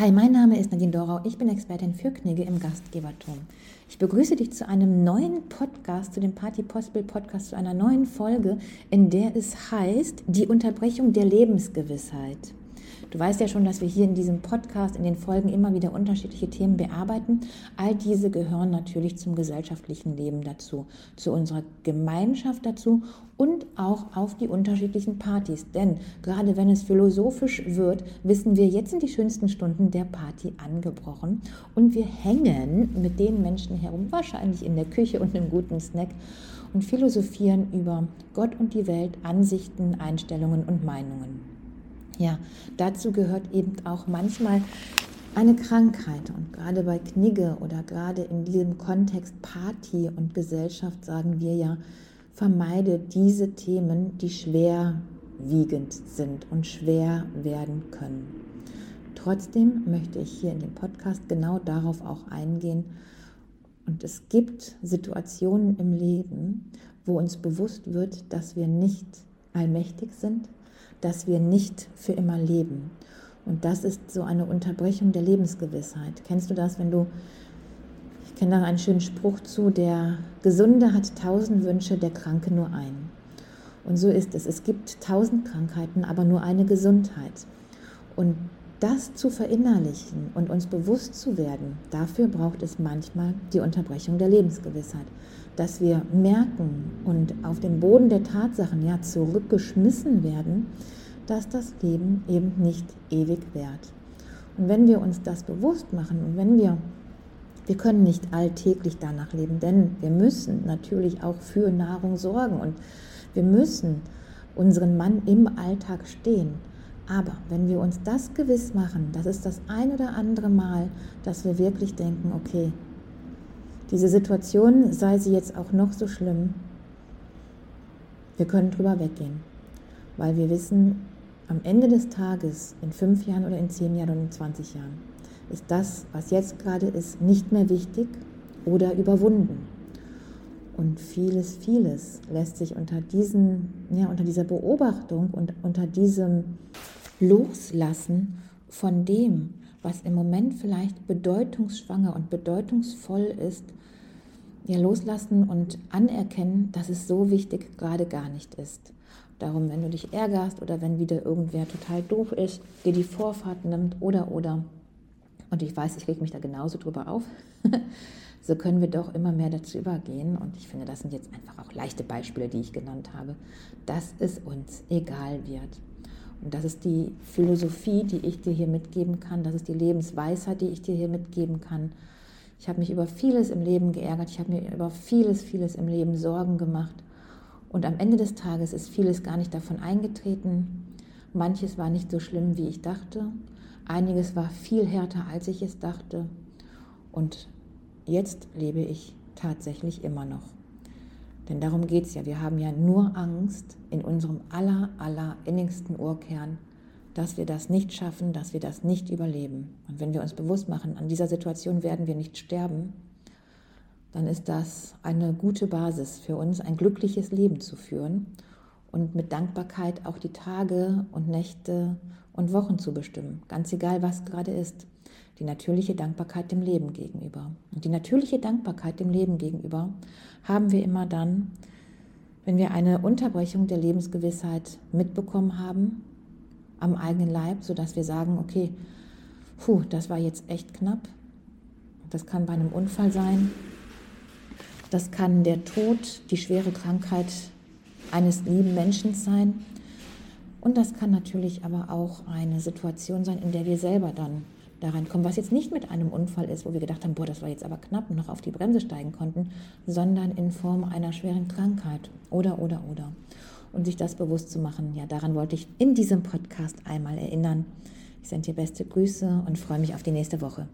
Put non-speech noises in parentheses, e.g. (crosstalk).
Hi, mein Name ist Nadine Dorau. Ich bin Expertin für Knigge im Gastgebertum. Ich begrüße dich zu einem neuen Podcast, zu dem Party Possible Podcast, zu einer neuen Folge, in der es heißt, die Unterbrechung der Lebensgewissheit. Du weißt ja schon, dass wir hier in diesem Podcast, in den Folgen immer wieder unterschiedliche Themen bearbeiten. All diese gehören natürlich zum gesellschaftlichen Leben dazu, zu unserer Gemeinschaft dazu und auch auf die unterschiedlichen Partys. Denn gerade wenn es philosophisch wird, wissen wir, jetzt sind die schönsten Stunden der Party angebrochen und wir hängen mit den Menschen herum, wahrscheinlich in der Küche und einem guten Snack und philosophieren über Gott und die Welt, Ansichten, Einstellungen und Meinungen. Ja, dazu gehört eben auch manchmal eine Krankheit. Und gerade bei Knigge oder gerade in diesem Kontext Party und Gesellschaft sagen wir ja, vermeide diese Themen, die schwerwiegend sind und schwer werden können. Trotzdem möchte ich hier in dem Podcast genau darauf auch eingehen. Und es gibt Situationen im Leben, wo uns bewusst wird, dass wir nicht allmächtig sind, dass wir nicht für immer leben. Und das ist so eine Unterbrechung der Lebensgewissheit. Kennst du das, wenn du, ich kenne da einen schönen Spruch zu, der Gesunde hat tausend Wünsche, der Kranke nur einen. Und so ist es. Es gibt tausend Krankheiten, aber nur eine Gesundheit. Und das zu verinnerlichen und uns bewusst zu werden, dafür braucht es manchmal die Unterbrechung der Lebensgewissheit. Dass wir merken und auf den Boden der Tatsachen ja zurückgeschmissen werden, dass das Leben eben nicht ewig währt. Und wenn wir uns das bewusst machen und wenn wir, wir können nicht alltäglich danach leben, denn wir müssen natürlich auch für Nahrung sorgen und wir müssen unseren Mann im Alltag stehen. Aber wenn wir uns das gewiss machen, das ist das ein oder andere Mal, dass wir wirklich denken, okay, diese Situation, sei sie jetzt auch noch so schlimm, wir können drüber weggehen, weil wir wissen, am Ende des Tages, in fünf Jahren oder in zehn Jahren oder in 20 Jahren, ist das, was jetzt gerade ist, nicht mehr wichtig oder überwunden. Und vieles, vieles lässt sich unter, diesen, ja, unter dieser Beobachtung und unter diesem Loslassen von dem, was im Moment vielleicht bedeutungsschwanger und bedeutungsvoll ist, ja, loslassen und anerkennen, dass es so wichtig gerade gar nicht ist. Darum, wenn du dich ärgerst oder wenn wieder irgendwer total doof ist, dir die Vorfahrt nimmt oder oder, und ich weiß, ich reg mich da genauso drüber auf, (laughs) so können wir doch immer mehr dazu übergehen. Und ich finde, das sind jetzt einfach auch leichte Beispiele, die ich genannt habe, dass es uns egal wird. Und das ist die Philosophie, die ich dir hier mitgeben kann. Das ist die Lebensweisheit, die ich dir hier mitgeben kann. Ich habe mich über vieles im Leben geärgert. Ich habe mir über vieles, vieles im Leben Sorgen gemacht. Und am Ende des Tages ist vieles gar nicht davon eingetreten. Manches war nicht so schlimm, wie ich dachte. Einiges war viel härter, als ich es dachte. Und jetzt lebe ich tatsächlich immer noch. Denn darum geht es ja. Wir haben ja nur Angst in unserem aller, aller innigsten Urkern, dass wir das nicht schaffen, dass wir das nicht überleben. Und wenn wir uns bewusst machen, an dieser Situation werden wir nicht sterben, dann ist das eine gute Basis für uns, ein glückliches Leben zu führen und mit Dankbarkeit auch die Tage und Nächte und Wochen zu bestimmen, ganz egal, was gerade ist. Die natürliche Dankbarkeit dem Leben gegenüber. Und die natürliche Dankbarkeit dem Leben gegenüber haben wir immer dann, wenn wir eine Unterbrechung der Lebensgewissheit mitbekommen haben am eigenen Leib, sodass wir sagen, okay, puh, das war jetzt echt knapp. Das kann bei einem Unfall sein. Das kann der Tod, die schwere Krankheit eines lieben Menschen sein. Und das kann natürlich aber auch eine Situation sein, in der wir selber dann da reinkommen, was jetzt nicht mit einem Unfall ist, wo wir gedacht haben, boah, das war jetzt aber knapp und noch auf die Bremse steigen konnten, sondern in Form einer schweren Krankheit oder, oder, oder. Und sich das bewusst zu machen, ja, daran wollte ich in diesem Podcast einmal erinnern. Ich sende dir beste Grüße und freue mich auf die nächste Woche.